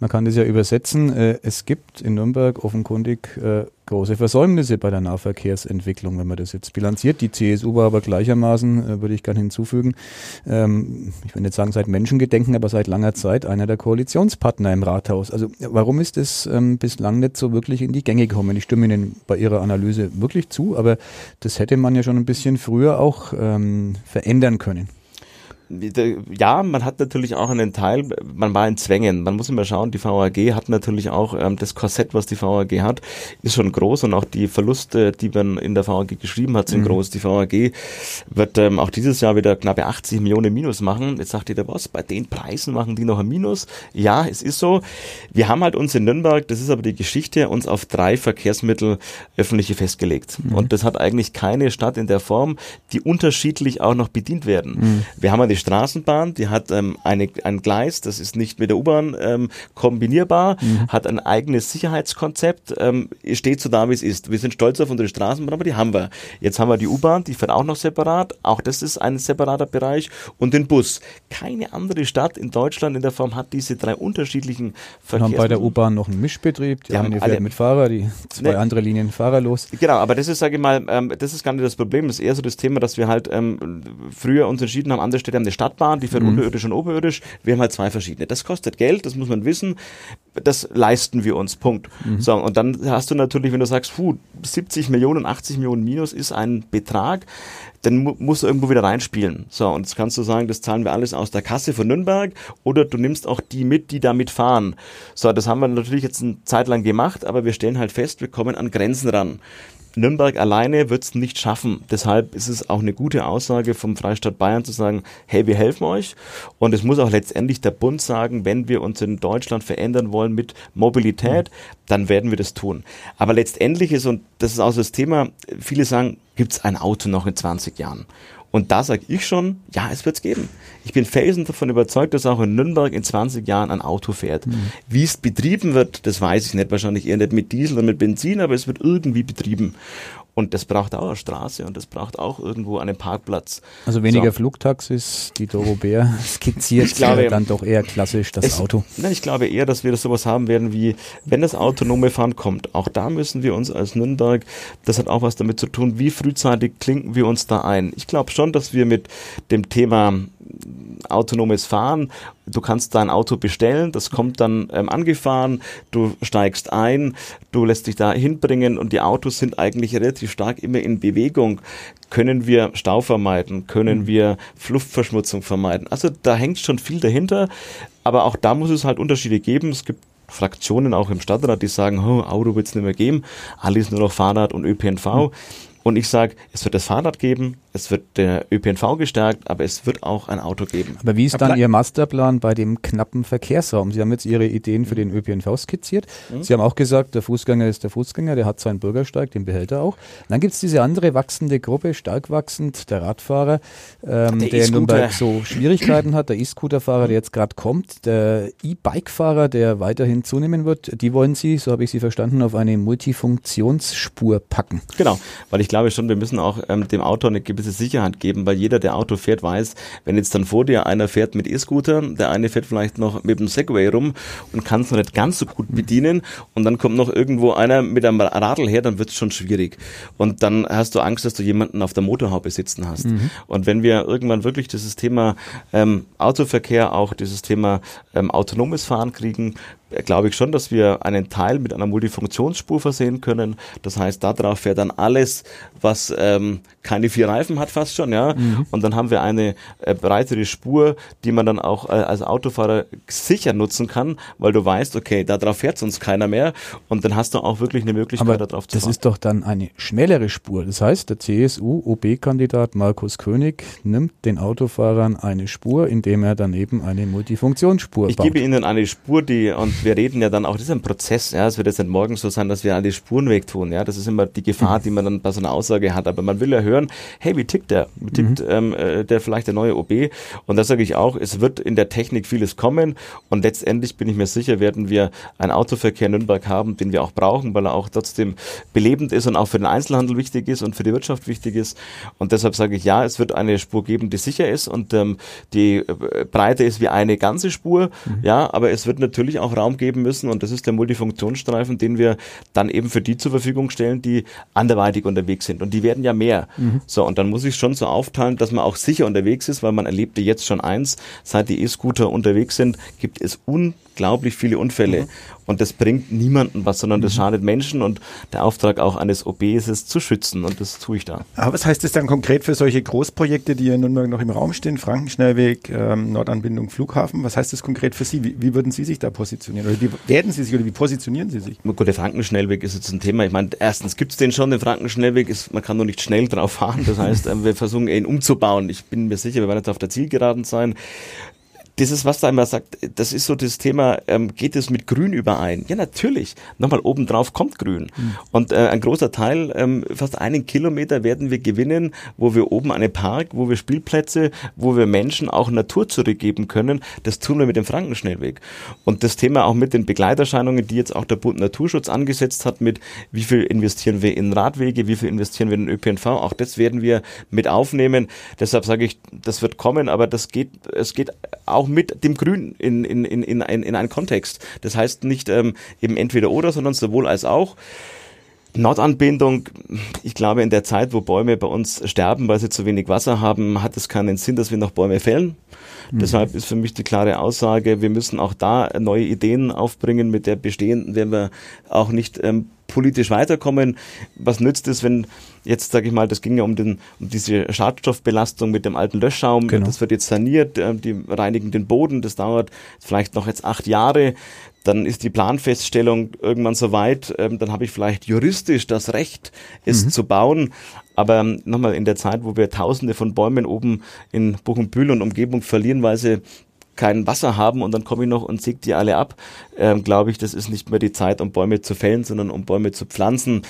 man kann das ja übersetzen, äh, es gibt in Nürnberg offenkundig äh, große Versäumnisse bei der Nahverkehrsentwicklung, wenn man das jetzt bilanziert. Die CSU war aber gleichermaßen, äh, würde ich gerne hinzufügen, ähm, ich will nicht sagen seit Menschengedenken, aber seit langer Zeit einer der Koalitionspartner im Rathaus. Also warum ist es ähm, bislang nicht so wirklich in die Gänge gekommen? Ich stimme Ihnen bei Ihrer Analyse wirklich zu, aber das hätte man ja schon ein bisschen früher auch ähm, verändern können ja, man hat natürlich auch einen Teil, man war in Zwängen. Man muss immer schauen, die VAG hat natürlich auch ähm, das Korsett, was die VAG hat, ist schon groß und auch die Verluste, die man in der VAG geschrieben hat, sind mhm. groß. Die VAG wird ähm, auch dieses Jahr wieder knappe 80 Millionen Minus machen. Jetzt sagt jeder, was, bei den Preisen machen die noch ein Minus? Ja, es ist so. Wir haben halt uns in Nürnberg, das ist aber die Geschichte, uns auf drei Verkehrsmittel öffentliche festgelegt. Mhm. Und das hat eigentlich keine Stadt in der Form, die unterschiedlich auch noch bedient werden. Mhm. Wir haben eine Straßenbahn, die hat ähm, eine, ein Gleis, das ist nicht mit der U-Bahn ähm, kombinierbar, mhm. hat ein eigenes Sicherheitskonzept, ähm, steht so da, wie es ist. Wir sind stolz auf unsere Straßenbahn, aber die haben wir. Jetzt haben wir die U-Bahn, die fährt auch noch separat, auch das ist ein separater Bereich und den Bus. Keine andere Stadt in Deutschland in der Form hat diese drei unterschiedlichen Verkehrs... Wir haben bei der U-Bahn noch einen Mischbetrieb, die, die eine fährt mit Fahrer, die zwei ne, andere Linien fahrerlos. Genau, aber das ist, sage ich mal, ähm, das ist gar nicht das Problem, das ist eher so das Thema, dass wir halt ähm, früher uns entschieden haben, andere Städte haben eine Stadtbahn, die fährt mhm. unterirdisch und oberirdisch. Wir haben halt zwei verschiedene. Das kostet Geld, das muss man wissen. Das leisten wir uns. Punkt. Mhm. So, und dann hast du natürlich, wenn du sagst, puh, 70 Millionen, 80 Millionen Minus ist ein Betrag, dann mu musst du irgendwo wieder reinspielen. So, und jetzt kannst du sagen, das zahlen wir alles aus der Kasse von Nürnberg oder du nimmst auch die mit, die damit fahren. So, das haben wir natürlich jetzt eine Zeit lang gemacht, aber wir stellen halt fest, wir kommen an Grenzen ran. Nürnberg alleine wird es nicht schaffen. Deshalb ist es auch eine gute Aussage vom Freistaat Bayern zu sagen, hey, wir helfen euch. Und es muss auch letztendlich der Bund sagen, wenn wir uns in Deutschland verändern wollen mit Mobilität, dann werden wir das tun. Aber letztendlich ist, und das ist auch so das Thema, viele sagen, gibt es ein Auto noch in 20 Jahren? Und da sage ich schon, ja, es wird es geben. Ich bin felsen davon überzeugt, dass auch in Nürnberg in 20 Jahren ein Auto fährt. Mhm. Wie es betrieben wird, das weiß ich nicht. Wahrscheinlich eher nicht mit Diesel und mit Benzin, aber es wird irgendwie betrieben. Und das braucht auch eine Straße und das braucht auch irgendwo einen Parkplatz. Also weniger so. Flugtaxis, die Doro Bär [laughs] skizziert, ich glaube, dann doch eher klassisch das es, Auto. Nein, ich glaube eher, dass wir das sowas haben werden wie, wenn das autonome Fahren kommt, auch da müssen wir uns als Nürnberg, das hat auch was damit zu tun, wie frühzeitig klinken wir uns da ein. Ich glaube schon, dass wir mit dem Thema autonomes Fahren. Du kannst dein Auto bestellen, das kommt dann ähm, angefahren, du steigst ein, du lässt dich da hinbringen und die Autos sind eigentlich relativ stark immer in Bewegung. Können wir Stau vermeiden? Können mhm. wir Luftverschmutzung vermeiden? Also da hängt schon viel dahinter, aber auch da muss es halt Unterschiede geben. Es gibt Fraktionen auch im Stadtrat, die sagen, oh, Auto wird es nicht mehr geben, alles nur noch Fahrrad und ÖPNV. Mhm. Und ich sage, es wird das Fahrrad geben, es wird der ÖPNV gestärkt, aber es wird auch ein Auto geben. Aber wie ist dann Ihr Masterplan bei dem knappen Verkehrsraum? Sie haben jetzt Ihre Ideen für den ÖPNV skizziert. Mhm. Sie haben auch gesagt, der Fußgänger ist der Fußgänger, der hat seinen Bürgersteig, den behält er auch. Und dann gibt es diese andere wachsende Gruppe, stark wachsend, der Radfahrer, ähm, der, der in Nürnberg so Schwierigkeiten hat, der E-Scooter-Fahrer, der jetzt gerade kommt, der E-Bike-Fahrer, der weiterhin zunehmen wird. Die wollen Sie, so habe ich Sie verstanden, auf eine Multifunktionsspur packen. Genau, weil ich glaube schon, wir müssen auch ähm, dem Auto eine gewisse Sicherheit geben, weil jeder, der Auto fährt, weiß, wenn jetzt dann vor dir einer fährt mit E-Scooter, der eine fährt vielleicht noch mit dem Segway rum und kann es noch nicht ganz so gut bedienen und dann kommt noch irgendwo einer mit einem Radl her, dann wird es schon schwierig. Und dann hast du Angst, dass du jemanden auf der Motorhaube sitzen hast. Mhm. Und wenn wir irgendwann wirklich dieses Thema ähm, Autoverkehr, auch dieses Thema ähm, autonomes Fahren kriegen, glaube ich schon, dass wir einen Teil mit einer Multifunktionsspur versehen können. Das heißt, darauf fährt dann alles, was ähm, keine vier Reifen hat, fast schon, ja. Mhm. Und dann haben wir eine äh, breitere Spur, die man dann auch äh, als Autofahrer sicher nutzen kann, weil du weißt, okay, darauf fährt sonst keiner mehr. Und dann hast du auch wirklich eine Möglichkeit, Aber darauf zu fahren. Das ist doch dann eine schnellere Spur. Das heißt, der CSU-OB-Kandidat Markus König nimmt den Autofahrern eine Spur, indem er dann eben eine Multifunktionsspur ich baut. Ich gebe ihnen eine Spur, die und wir reden ja dann auch, das ist ein Prozess, ja, es wird jetzt nicht morgen so sein, dass wir alle Spuren wegtun, ja, das ist immer die Gefahr, mhm. die man dann bei so einer Aussage hat, aber man will ja hören, hey, wie tickt der, wie tickt mhm. ähm, äh, der vielleicht der neue OB und da sage ich auch, es wird in der Technik vieles kommen. Und letztendlich bin ich mir sicher, werden wir einen Autoverkehr in Nürnberg haben, den wir auch brauchen, weil er auch trotzdem belebend ist und auch für den Einzelhandel wichtig ist und für die Wirtschaft wichtig ist. Und deshalb sage ich, ja, es wird eine Spur geben, die sicher ist und ähm, die äh, Breite ist wie eine ganze Spur, mhm. ja, aber es wird natürlich auch Raum Raum geben müssen und das ist der Multifunktionsstreifen, den wir dann eben für die zur Verfügung stellen, die anderweitig unterwegs sind und die werden ja mehr. Mhm. So und dann muss ich schon so aufteilen, dass man auch sicher unterwegs ist, weil man erlebte jetzt schon eins, seit die E-Scooter unterwegs sind, gibt es unglaublich viele Unfälle. Mhm. Und das bringt niemanden was, sondern das mhm. schadet Menschen und der Auftrag auch eines OB ist es zu schützen und das tue ich da. Aber was heißt das dann konkret für solche Großprojekte, die in Nürnberg noch im Raum stehen? Frankenschnellweg, ähm, Nordanbindung, Flughafen. Was heißt das konkret für Sie? Wie, wie, würden Sie sich da positionieren? Oder wie werden Sie sich oder wie positionieren Sie sich? Gut, der Frankenschnellweg ist jetzt ein Thema. Ich meine, erstens gibt es den schon, den Frankenschnellweg. Ist, man kann nur nicht schnell drauf fahren. Das heißt, [laughs] äh, wir versuchen ihn umzubauen. Ich bin mir sicher, wir werden jetzt auf der Zielgeraden sein dieses, was da immer sagt, das ist so das Thema, ähm, geht es mit Grün überein? Ja, natürlich. Nochmal obendrauf kommt Grün. Mhm. Und äh, ein großer Teil, ähm, fast einen Kilometer werden wir gewinnen, wo wir oben einen Park, wo wir Spielplätze, wo wir Menschen auch Natur zurückgeben können. Das tun wir mit dem Frankenschnellweg. Und das Thema auch mit den Begleiterscheinungen, die jetzt auch der Bund Naturschutz angesetzt hat, mit wie viel investieren wir in Radwege, wie viel investieren wir in ÖPNV, auch das werden wir mit aufnehmen. Deshalb sage ich, das wird kommen, aber das geht, es geht auch mit dem Grün in, in, in, in, ein, in einen Kontext. Das heißt nicht ähm, eben entweder oder, sondern sowohl als auch. Nordanbindung, ich glaube, in der Zeit, wo Bäume bei uns sterben, weil sie zu wenig Wasser haben, hat es keinen Sinn, dass wir noch Bäume fällen. Mhm. Deshalb ist für mich die klare Aussage, wir müssen auch da neue Ideen aufbringen. Mit der bestehenden werden wir auch nicht ähm, politisch weiterkommen. Was nützt es, wenn jetzt, sage ich mal, das ging ja um, den, um diese Schadstoffbelastung mit dem alten Löschschaum, genau. das wird jetzt saniert, äh, die reinigen den Boden, das dauert vielleicht noch jetzt acht Jahre. Dann ist die Planfeststellung irgendwann soweit, ähm, dann habe ich vielleicht juristisch das Recht, es mhm. zu bauen. Aber ähm, nochmal in der Zeit, wo wir tausende von Bäumen oben in Buchenbühl und Umgebung verlieren, weil sie kein Wasser haben und dann komme ich noch und säge die alle ab, ähm, glaube ich, das ist nicht mehr die Zeit, um Bäume zu fällen, sondern um Bäume zu pflanzen.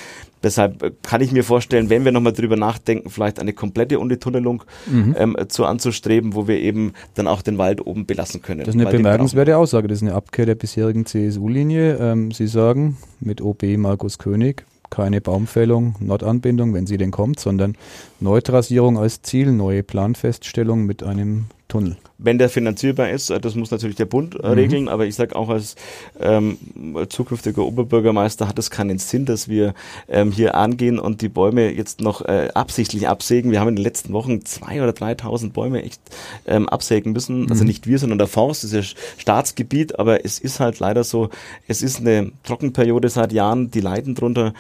Deshalb äh, kann ich mir vorstellen, wenn wir nochmal drüber nachdenken, vielleicht eine komplette Untertunnelung mhm. ähm, zu anzustreben, wo wir eben dann auch den Wald oben belassen können. Das ist eine bemerkenswerte Aussage. Das ist eine Abkehr der bisherigen CSU-Linie. Ähm, Sie sagen mit OB Markus König, keine Baumfällung, Nordanbindung, wenn sie denn kommt, sondern Neutrasierung als Ziel, neue Planfeststellung mit einem Tunnel wenn der finanzierbar ist. Äh, das muss natürlich der Bund äh, mhm. regeln, aber ich sage auch als ähm, zukünftiger Oberbürgermeister hat es keinen Sinn, dass wir ähm, hier angehen und die Bäume jetzt noch äh, absichtlich absägen. Wir haben in den letzten Wochen zwei oder 3.000 Bäume echt ähm, absägen müssen. Also mhm. Also nicht wir, sondern der Forst, das ist ja Staatsgebiet, aber es ist halt leider so, es ist eine Trockenperiode seit Jahren, die leiden drunter.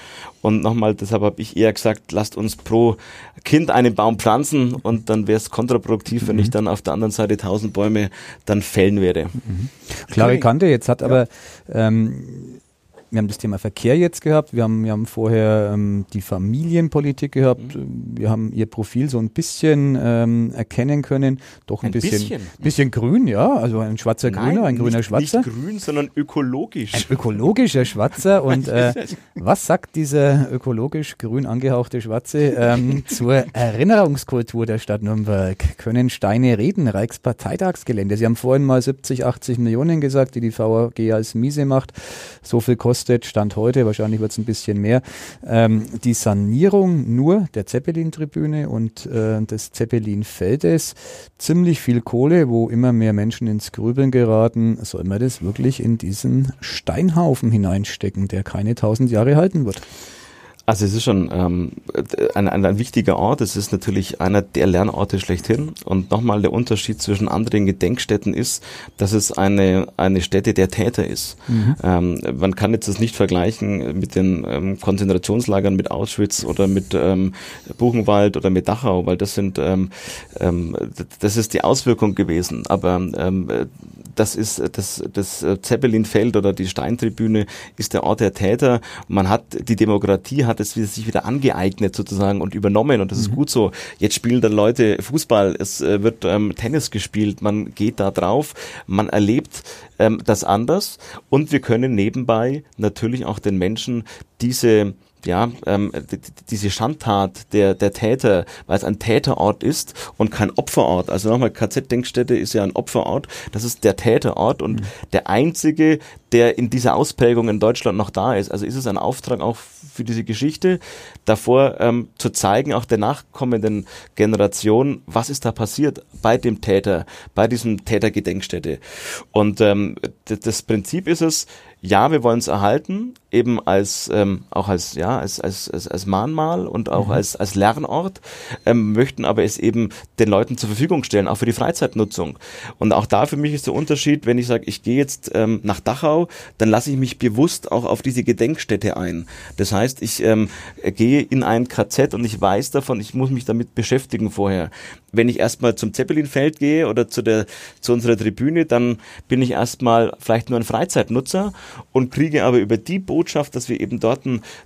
Und nochmal, deshalb habe ich eher gesagt, lasst uns pro Kind einen Baum pflanzen und dann wäre es kontraproduktiv, mhm. wenn ich dann auf der anderen Seite tausend Bäume dann fällen werde. Mhm. Klare Kante, jetzt hat aber ähm, wir haben das Thema Verkehr jetzt gehabt, wir haben, wir haben vorher ähm, die Familienpolitik gehabt, mhm. wir haben ihr Profil so ein bisschen ähm, erkennen können, doch ein, ein bisschen, bisschen, bisschen grün, ja, also ein schwarzer Nein, Grüner, ein nicht, grüner Schwarzer. Nicht grün, sondern ökologisch. Ein ökologischer Schwarzer [laughs] und äh, was sagt dieser ökologisch grün angehauchte Schwarze ähm, [laughs] zur Erinnerungskultur der Stadt Nürnberg? Können Steine reden, Reichsparteitagsgelände? Sie haben vorhin mal 70, 80 Millionen gesagt, die die VAG als miese macht, so viel kostet kostet, Stand heute, wahrscheinlich wird es ein bisschen mehr, ähm, die Sanierung nur der Zeppelin-Tribüne und äh, des Zeppelin-Feldes. Ziemlich viel Kohle, wo immer mehr Menschen ins Grübeln geraten. Soll man das wirklich in diesen Steinhaufen hineinstecken, der keine tausend Jahre halten wird? Also es ist schon ähm, ein, ein, ein wichtiger Ort. Es ist natürlich einer der Lernorte schlechthin. Und nochmal der Unterschied zwischen anderen Gedenkstätten ist, dass es eine, eine Stätte der Täter ist. Mhm. Ähm, man kann jetzt das nicht vergleichen mit den ähm, Konzentrationslagern mit Auschwitz oder mit ähm, Buchenwald oder mit Dachau, weil das sind ähm, ähm, das ist die Auswirkung gewesen. Aber ähm, das ist das, das Zeppelinfeld oder die Steintribüne ist der Ort der Täter. Man hat die Demokratie hat es sich wieder angeeignet sozusagen und übernommen und das mhm. ist gut so. Jetzt spielen dann Leute Fußball, es äh, wird ähm, Tennis gespielt, man geht da drauf, man erlebt ähm, das anders und wir können nebenbei natürlich auch den Menschen diese ja, ähm, diese Schandtat der, der Täter, weil es ein Täterort ist und kein Opferort. Also nochmal, KZ-Denkstätte ist ja ein Opferort. Das ist der Täterort und mhm. der einzige, der in dieser Ausprägung in Deutschland noch da ist. Also ist es ein Auftrag auch für diese Geschichte, davor ähm, zu zeigen, auch der nachkommenden Generation, was ist da passiert bei dem Täter, bei diesem Tätergedenkstätte. Und ähm, das Prinzip ist es, ja, wir wollen es erhalten, eben als ähm, auch als ja als als als, als Mahnmal und auch mhm. als als Lernort, ähm, möchten aber es eben den Leuten zur Verfügung stellen, auch für die Freizeitnutzung. Und auch da für mich ist der Unterschied, wenn ich sage, ich gehe jetzt ähm, nach Dachau, dann lasse ich mich bewusst auch auf diese Gedenkstätte ein. Das heißt, ich ähm, gehe in ein KZ und ich weiß davon, ich muss mich damit beschäftigen vorher. Wenn ich erstmal zum Zeppelinfeld gehe oder zu der zu unserer Tribüne, dann bin ich erstmal vielleicht nur ein Freizeitnutzer und kriege aber über die Botschaft, dass wir eben dort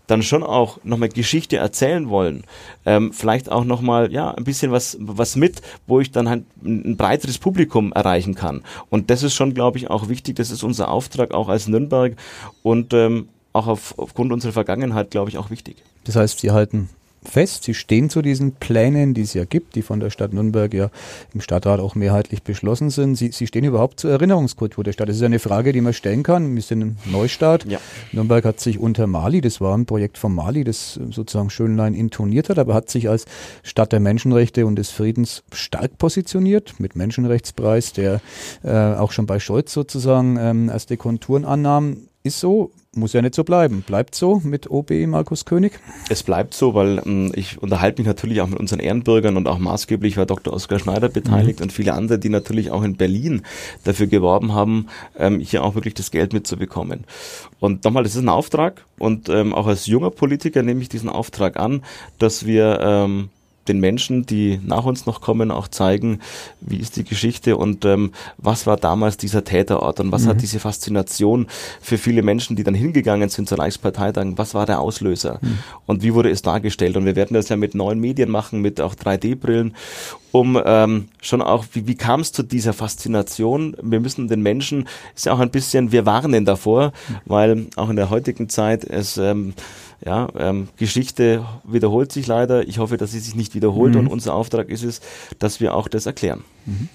dann schon auch nochmal Geschichte erzählen wollen, ähm, vielleicht auch nochmal, ja, ein bisschen was, was mit, wo ich dann halt ein breiteres Publikum erreichen kann. Und das ist schon, glaube ich, auch wichtig. Das ist unser Auftrag auch als Nürnberg und ähm, auch auf, aufgrund unserer Vergangenheit, glaube ich, auch wichtig. Das heißt, Sie halten fest. Sie stehen zu diesen Plänen, die es ja gibt, die von der Stadt Nürnberg ja im Stadtrat auch mehrheitlich beschlossen sind. Sie, Sie stehen überhaupt zur Erinnerungskultur der Stadt. Das ist eine Frage, die man stellen kann. Wir sind ein Neustart. Ja. Nürnberg hat sich unter Mali, das war ein Projekt von Mali, das sozusagen Schönlein intoniert hat, aber hat sich als Stadt der Menschenrechte und des Friedens stark positioniert mit Menschenrechtspreis, der äh, auch schon bei Scholz sozusagen ähm, erste Konturen annahm. Ist so, muss ja nicht so bleiben. Bleibt so mit OB Markus König? Es bleibt so, weil ähm, ich unterhalte mich natürlich auch mit unseren Ehrenbürgern und auch maßgeblich war Dr. Oskar Schneider beteiligt mhm. und viele andere, die natürlich auch in Berlin dafür geworben haben, ähm, hier auch wirklich das Geld mitzubekommen. Und nochmal, das ist ein Auftrag und ähm, auch als junger Politiker nehme ich diesen Auftrag an, dass wir ähm, den Menschen, die nach uns noch kommen, auch zeigen, wie ist die Geschichte und ähm, was war damals dieser Täterort und was mhm. hat diese Faszination für viele Menschen, die dann hingegangen sind zur Reichsparteitag, was war der Auslöser mhm. und wie wurde es dargestellt und wir werden das ja mit neuen Medien machen, mit auch 3D-Brillen, um ähm, schon auch, wie, wie kam es zu dieser Faszination? Wir müssen den Menschen, ist ja auch ein bisschen, wir warnen davor, mhm. weil auch in der heutigen Zeit es ähm, ja, ähm, Geschichte wiederholt sich leider. Ich hoffe, dass sie sich nicht wiederholt mhm. und unser Auftrag ist es, dass wir auch das erklären. Mhm.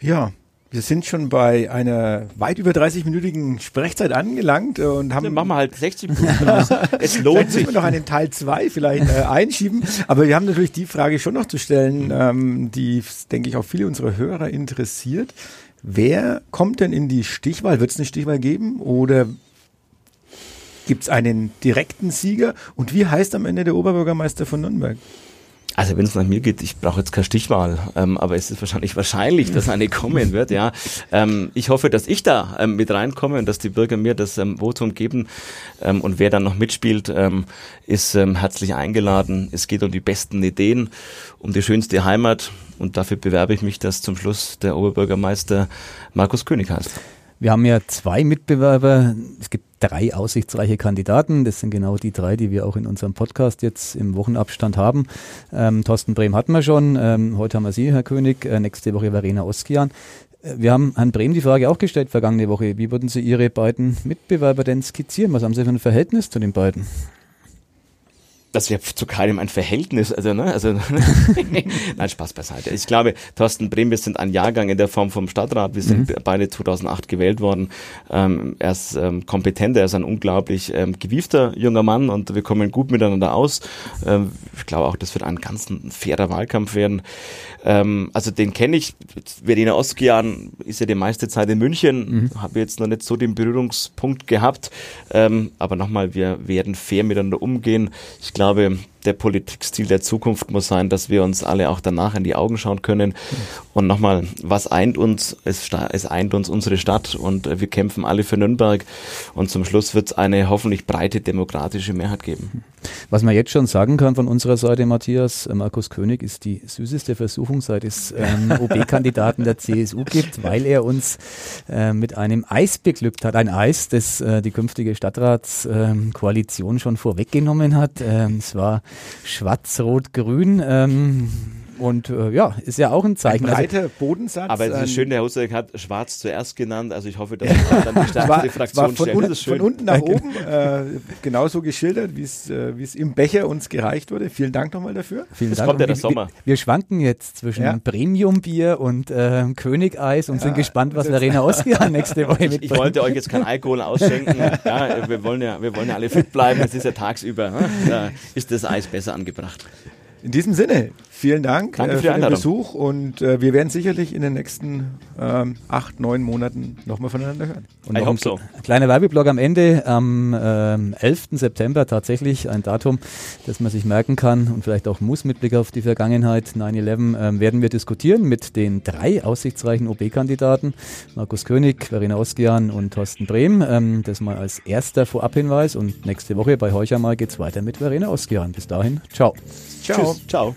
Ja, Wir sind schon bei einer weit über 30-minütigen Sprechzeit angelangt und haben. Dann machen wir halt 60 Minuten aus. [laughs] Es lohnt sich. müssen wir noch einen Teil 2 vielleicht äh, einschieben. Aber wir haben natürlich die Frage schon noch zu stellen, ähm, die, denke ich, auch viele unserer Hörer interessiert. Wer kommt denn in die Stichwahl? Wird es eine Stichwahl geben oder gibt es einen direkten Sieger? Und wie heißt am Ende der Oberbürgermeister von Nürnberg? Also wenn es nach mir geht, ich brauche jetzt keine Stichwahl, ähm, aber es ist wahrscheinlich wahrscheinlich, dass eine kommen wird. Ja, ähm, ich hoffe, dass ich da ähm, mit reinkomme und dass die Bürger mir das ähm, Votum geben. Ähm, und wer dann noch mitspielt, ähm, ist herzlich eingeladen. Es geht um die besten Ideen, um die schönste Heimat und dafür bewerbe ich mich, dass zum Schluss der Oberbürgermeister Markus König heißt. Wir haben ja zwei Mitbewerber. Es gibt drei aussichtsreiche Kandidaten. Das sind genau die drei, die wir auch in unserem Podcast jetzt im Wochenabstand haben. Ähm, Thorsten Brehm hatten wir schon. Ähm, heute haben wir Sie, Herr König. Äh, nächste Woche Verena Oskian. Äh, wir haben Herrn Brehm die Frage auch gestellt vergangene Woche. Wie würden Sie Ihre beiden Mitbewerber denn skizzieren? Was haben Sie für ein Verhältnis zu den beiden? Das wäre zu keinem ein Verhältnis, also, ne, also, [laughs] [laughs] nein, Spaß beiseite. Ich glaube, Thorsten Brehm, wir sind ein Jahrgang in der Form vom Stadtrat, wir sind mhm. beide 2008 gewählt worden. Ähm, er ist ähm, kompetent, er ist ein unglaublich ähm, gewiefter junger Mann und wir kommen gut miteinander aus. Ähm, ich glaube auch, das wird ein ganz fairer Wahlkampf werden. Ähm, also den kenne ich, Verena Oskian ist ja die meiste Zeit in München, mhm. habe jetzt noch nicht so den Berührungspunkt gehabt, ähm, aber nochmal, wir werden fair miteinander umgehen. Ich glaube, glaube, der Politikstil der Zukunft muss sein, dass wir uns alle auch danach in die Augen schauen können. Und nochmal, was eint uns? Es, es eint uns unsere Stadt und wir kämpfen alle für Nürnberg. Und zum Schluss wird es eine hoffentlich breite demokratische Mehrheit geben. Was man jetzt schon sagen kann von unserer Seite, Matthias, äh, Markus König ist die süßeste Versuchung, seit es ähm, [laughs] OB-Kandidaten der CSU gibt, weil er uns äh, mit einem Eis beglückt hat. Ein Eis, das äh, die künftige Stadtratskoalition ähm, schon vorweggenommen hat. Ähm, es war schwarz-rot-grün. Ähm, und äh, ja, ist ja auch ein Zeichen. Ein breiter also, Bodensatz. Aber es ist schön, der Husek hat Schwarz zuerst genannt. Also ich hoffe, dass [laughs] dann die stärkste war, Fraktion von, un von unten nach oben äh, genauso geschildert, wie es äh, es im Becher uns gereicht wurde. Vielen Dank nochmal dafür. Vielen das Dank. kommt ja der Sommer. Wir, wir schwanken jetzt zwischen ja. Premium-Bier und äh, Königeis und ja, sind gespannt, was Verena Oskian nächste [laughs] Woche mitbringt. Ich, ich wollte euch jetzt kein Alkohol ausschenken. [laughs] ja, wir, wollen ja, wir wollen ja alle fit bleiben. Es ist ja tagsüber. Ne? Da ist das Eis besser angebracht. In diesem Sinne, vielen Dank Danke äh, für, für den Besuch und äh, wir werden sicherlich in den nächsten ähm, acht, neun Monaten nochmal voneinander hören. Und noch ein so. kleiner Werbeblock am Ende, am ähm, 11. September tatsächlich ein Datum, das man sich merken kann und vielleicht auch muss mit Blick auf die Vergangenheit, 9-11, ähm, werden wir diskutieren mit den drei aussichtsreichen OB-Kandidaten, Markus König, Verena Oskian und Thorsten Brehm. Ähm, das mal als erster Vorabhinweis und nächste Woche bei Heucher mal geht's weiter mit Verena Oskian. Bis dahin, ciao. Ciao. Tschüss. Ciao.